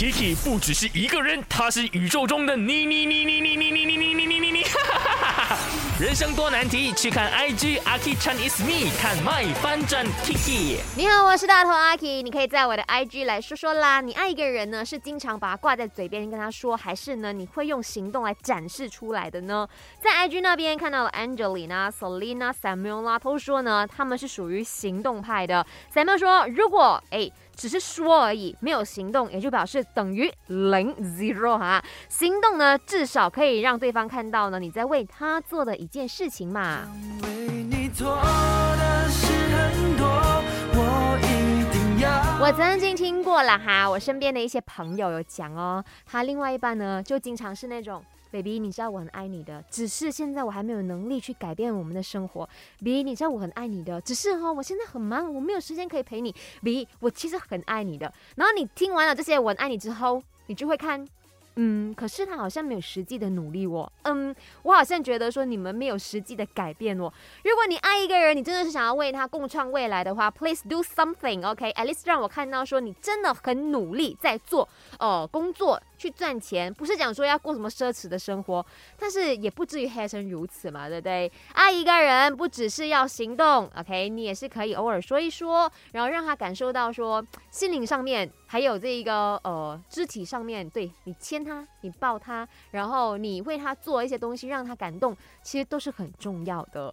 Kiki 不只是一个人，他是宇宙中的你你你你你你你你你你你你你，人生多难题，去看 IG Aki Chan is me，看 My 翻转 Kiki。你好，我是大头阿 K，你可以在我的 IG 来说说啦。你爱一个人呢，是经常把他挂在嘴边跟他说，还是呢你会用行动来展示出来的呢？在 IG 那边看到了 Angelina、Selina、Samuel 啦，都说呢他们是属于行动派的。Samuel 说，如果哎。只是说而已，没有行动，也就表示等于零 zero 哈。行动呢，至少可以让对方看到呢你在为他做的一件事情嘛。我曾经听过了哈，我身边的一些朋友有讲哦，他另外一半呢就经常是那种。baby，你知道我很爱你的，只是现在我还没有能力去改变我们的生活。baby，你知道我很爱你的，只是哈，我现在很忙，我没有时间可以陪你。baby，我其实很爱你的。然后你听完了这些我很爱你之后，你就会看。嗯，可是他好像没有实际的努力哦。嗯，我好像觉得说你们没有实际的改变哦。如果你爱一个人，你真的是想要为他共创未来的话，please do something，OK？At least 让我看到说你真的很努力在做呃工作去赚钱，不是讲说要过什么奢侈的生活，但是也不至于黑成如此嘛，对不对？爱一个人不只是要行动，OK？你也是可以偶尔说一说，然后让他感受到说心灵上面还有这一个呃肢体上面对你牵他，你抱他，然后你为他做一些东西，让他感动，其实都是很重要的。